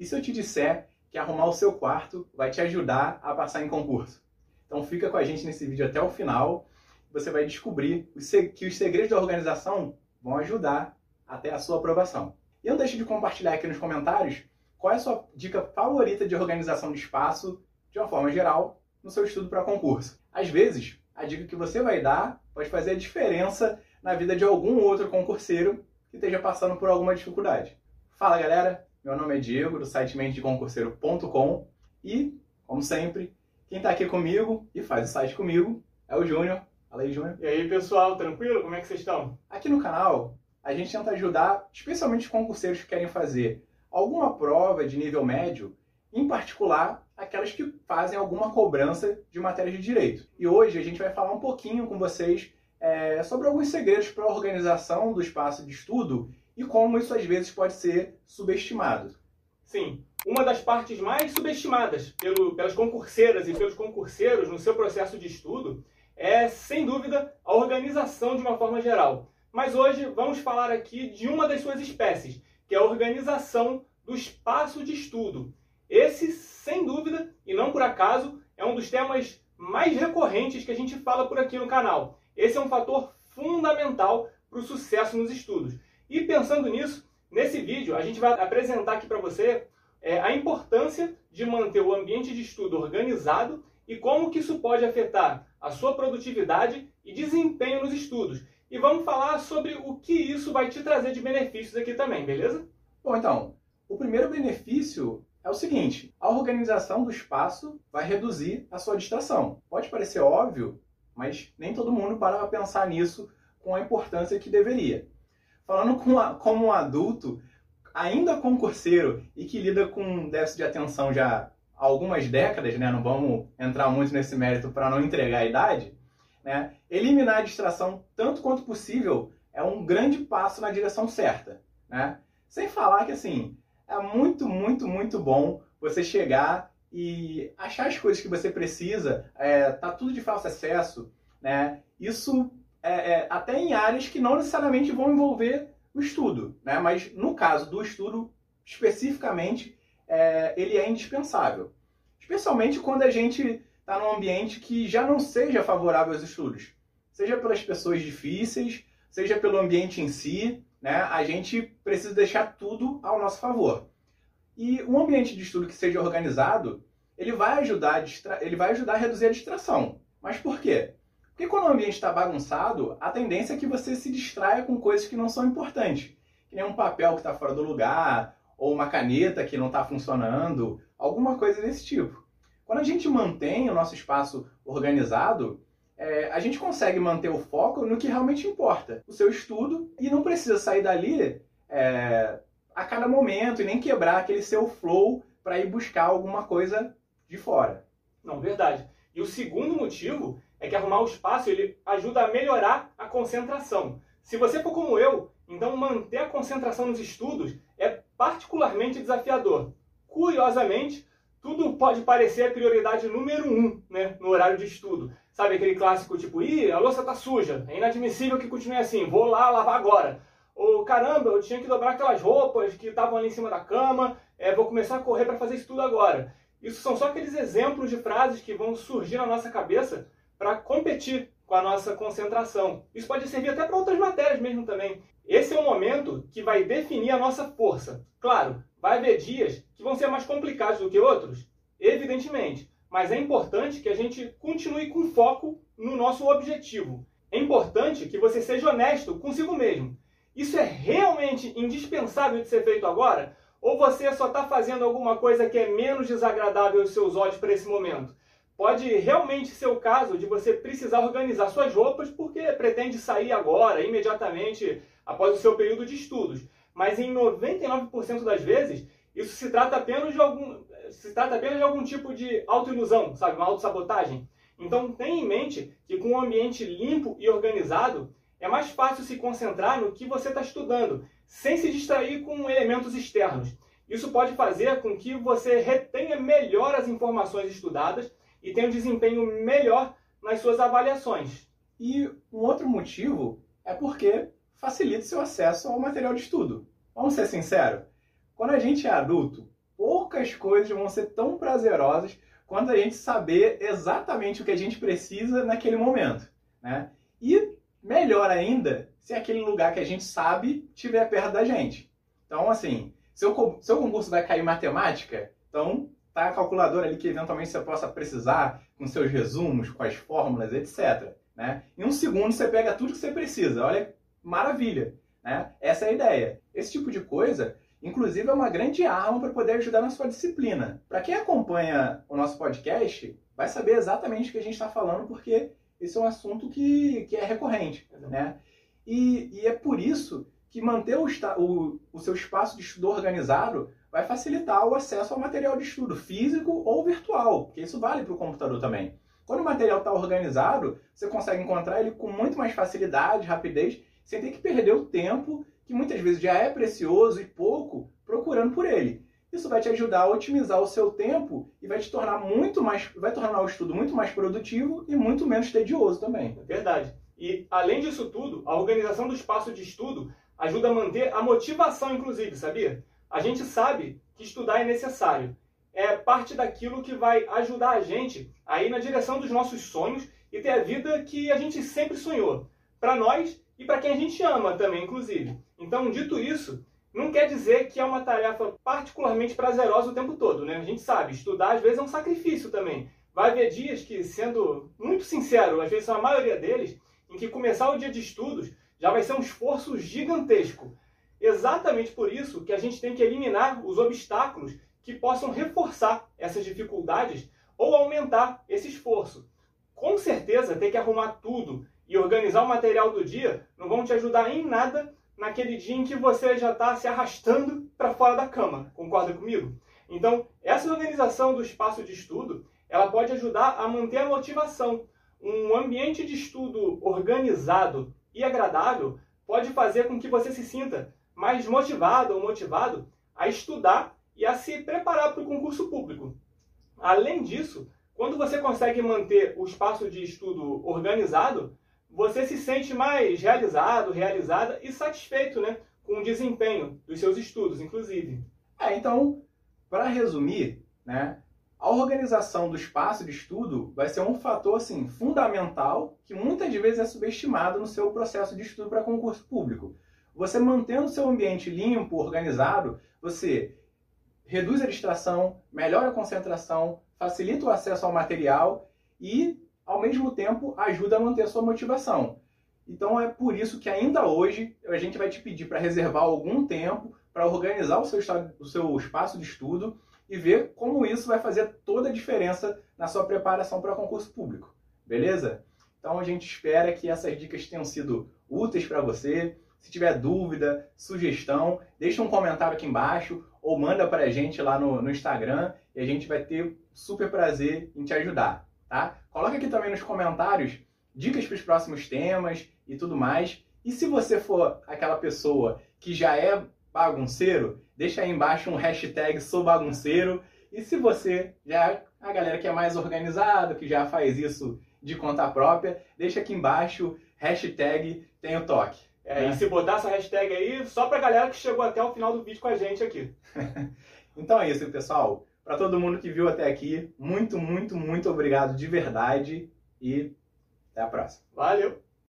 E se eu te disser que arrumar o seu quarto vai te ajudar a passar em concurso? Então fica com a gente nesse vídeo até o final. Você vai descobrir que os segredos da organização vão ajudar até a sua aprovação. E não deixe de compartilhar aqui nos comentários qual é a sua dica favorita de organização de espaço, de uma forma geral, no seu estudo para concurso. Às vezes, a dica que você vai dar pode fazer a diferença na vida de algum outro concurseiro que esteja passando por alguma dificuldade. Fala galera, meu nome é Diego, do site mentedeconcurseiro.com e, como sempre, quem está aqui comigo e faz o site comigo é o Júnior. Fala aí, Júnior. E aí, pessoal, tranquilo? Como é que vocês estão? Aqui no canal, a gente tenta ajudar, especialmente os concurseiros que querem fazer alguma prova de nível médio, em particular aquelas que fazem alguma cobrança de matérias de direito. E hoje a gente vai falar um pouquinho com vocês é, sobre alguns segredos para a organização do espaço de estudo e como isso às vezes pode ser subestimado. Sim, uma das partes mais subestimadas pelo, pelas concurseiras e pelos concurseiros no seu processo de estudo é, sem dúvida, a organização de uma forma geral. Mas hoje vamos falar aqui de uma das suas espécies, que é a organização do espaço de estudo. Esse, sem dúvida, e não por acaso, é um dos temas mais recorrentes que a gente fala por aqui no canal. Esse é um fator fundamental para o sucesso nos estudos. E pensando nisso, nesse vídeo a gente vai apresentar aqui para você é, a importância de manter o ambiente de estudo organizado e como que isso pode afetar a sua produtividade e desempenho nos estudos. E vamos falar sobre o que isso vai te trazer de benefícios aqui também, beleza? Bom, então, o primeiro benefício é o seguinte: a organização do espaço vai reduzir a sua distração. Pode parecer óbvio, mas nem todo mundo para pensar nisso com a importância que deveria. Falando com a, como um adulto, ainda concurseiro e que lida com déficit de atenção já há algumas décadas, né? não vamos entrar muito nesse mérito para não entregar a idade, né? eliminar a distração tanto quanto possível é um grande passo na direção certa. Né? Sem falar que assim, é muito, muito, muito bom você chegar e achar as coisas que você precisa, é, tá tudo de fácil acesso, né? Isso é, é, até em áreas que não necessariamente vão envolver o estudo, né? Mas no caso do estudo especificamente, é, ele é indispensável, especialmente quando a gente está num ambiente que já não seja favorável aos estudos, seja pelas pessoas difíceis, seja pelo ambiente em si, né? A gente precisa deixar tudo ao nosso favor. E um ambiente de estudo que seja organizado, ele vai ajudar a, ele vai ajudar a reduzir a distração. Mas por quê? Porque quando o ambiente está bagunçado, a tendência é que você se distraia com coisas que não são importantes. Que nem um papel que está fora do lugar, ou uma caneta que não está funcionando, alguma coisa desse tipo. Quando a gente mantém o nosso espaço organizado, é, a gente consegue manter o foco no que realmente importa, o seu estudo, e não precisa sair dali é, a cada momento e nem quebrar aquele seu flow para ir buscar alguma coisa de fora. Não, verdade. E o segundo motivo é que arrumar o espaço ele ajuda a melhorar a concentração. Se você for como eu, então manter a concentração nos estudos é particularmente desafiador. Curiosamente, tudo pode parecer a prioridade número um né, no horário de estudo. Sabe aquele clássico tipo, ih, a louça tá suja, é inadmissível que continue assim, vou lá lavar agora. Ou caramba, eu tinha que dobrar aquelas roupas que estavam ali em cima da cama, é, vou começar a correr para fazer isso tudo agora. Isso são só aqueles exemplos de frases que vão surgir na nossa cabeça para competir com a nossa concentração. Isso pode servir até para outras matérias mesmo também. Esse é o momento que vai definir a nossa força. Claro, vai haver dias que vão ser mais complicados do que outros, evidentemente, mas é importante que a gente continue com foco no nosso objetivo. É importante que você seja honesto consigo mesmo. Isso é realmente indispensável de ser feito agora? Ou você só está fazendo alguma coisa que é menos desagradável aos seus olhos para esse momento? Pode realmente ser o caso de você precisar organizar suas roupas porque pretende sair agora, imediatamente após o seu período de estudos. Mas em 99% das vezes, isso se trata apenas de algum, se trata apenas de algum tipo de autoilusão, sabe, uma autossabotagem. Então tenha em mente que com um ambiente limpo e organizado, é mais fácil se concentrar no que você está estudando, sem se distrair com elementos externos. Isso pode fazer com que você retenha melhor as informações estudadas e tem um desempenho melhor nas suas avaliações. E um outro motivo é porque facilita seu acesso ao material de estudo. Vamos ser sinceros, quando a gente é adulto, poucas coisas vão ser tão prazerosas quanto a gente saber exatamente o que a gente precisa naquele momento, né? E melhor ainda, se aquele lugar que a gente sabe estiver perto da gente. Então, assim, seu, seu concurso vai cair matemática, então tá a calculadora ali que eventualmente você possa precisar com seus resumos, com as fórmulas, etc. Né? Em um segundo você pega tudo que você precisa. Olha, maravilha. Né? Essa é a ideia. Esse tipo de coisa, inclusive, é uma grande arma para poder ajudar na sua disciplina. Para quem acompanha o nosso podcast, vai saber exatamente o que a gente está falando, porque esse é um assunto que, que é recorrente. Né? E, e é por isso que manter o, o, o seu espaço de estudo organizado vai facilitar o acesso ao material de estudo físico ou virtual, porque isso vale para o computador também. Quando o material está organizado, você consegue encontrar ele com muito mais facilidade, rapidez, sem ter que perder o tempo, que muitas vezes já é precioso e pouco, procurando por ele. Isso vai te ajudar a otimizar o seu tempo e vai te tornar muito mais, vai tornar o estudo muito mais produtivo e muito menos tedioso também. Verdade. E além disso tudo, a organização do espaço de estudo ajuda a manter a motivação, inclusive, sabia? A gente sabe que estudar é necessário. É parte daquilo que vai ajudar a gente a ir na direção dos nossos sonhos e ter a vida que a gente sempre sonhou. Para nós e para quem a gente ama também, inclusive. Então, dito isso, não quer dizer que é uma tarefa particularmente prazerosa o tempo todo, né? A gente sabe, estudar às vezes é um sacrifício também. Vai haver dias que, sendo muito sincero, às vezes a maioria deles, em que começar o dia de estudos já vai ser um esforço gigantesco. Exatamente por isso que a gente tem que eliminar os obstáculos que possam reforçar essas dificuldades ou aumentar esse esforço. Com certeza, ter que arrumar tudo e organizar o material do dia não vão te ajudar em nada naquele dia em que você já está se arrastando para fora da cama. Concorda comigo? Então, essa organização do espaço de estudo, ela pode ajudar a manter a motivação. Um ambiente de estudo organizado e agradável pode fazer com que você se sinta mais motivado ou motivado a estudar e a se preparar para o concurso público. Além disso, quando você consegue manter o espaço de estudo organizado, você se sente mais realizado, realizada e satisfeito né, com o desempenho dos seus estudos, inclusive. É, então, para resumir, né, a organização do espaço de estudo vai ser um fator assim, fundamental que muitas vezes é subestimado no seu processo de estudo para concurso público. Você mantendo seu ambiente limpo, organizado, você reduz a distração, melhora a concentração, facilita o acesso ao material e, ao mesmo tempo, ajuda a manter a sua motivação. Então é por isso que ainda hoje a gente vai te pedir para reservar algum tempo para organizar o seu, o seu espaço de estudo e ver como isso vai fazer toda a diferença na sua preparação para concurso público. Beleza? Então a gente espera que essas dicas tenham sido úteis para você. Se tiver dúvida, sugestão, deixa um comentário aqui embaixo ou manda para a gente lá no, no Instagram e a gente vai ter super prazer em te ajudar, tá? Coloca aqui também nos comentários dicas para os próximos temas e tudo mais. E se você for aquela pessoa que já é bagunceiro, deixa aí embaixo um hashtag sou bagunceiro. E se você já é a galera que é mais organizado, que já faz isso de conta própria, deixa aqui embaixo hashtag tenho toque. É, né? E se botar essa hashtag aí, só pra galera que chegou até o final do vídeo com a gente aqui. então é isso, pessoal. Para todo mundo que viu até aqui, muito, muito, muito obrigado de verdade e até a próxima. Valeu!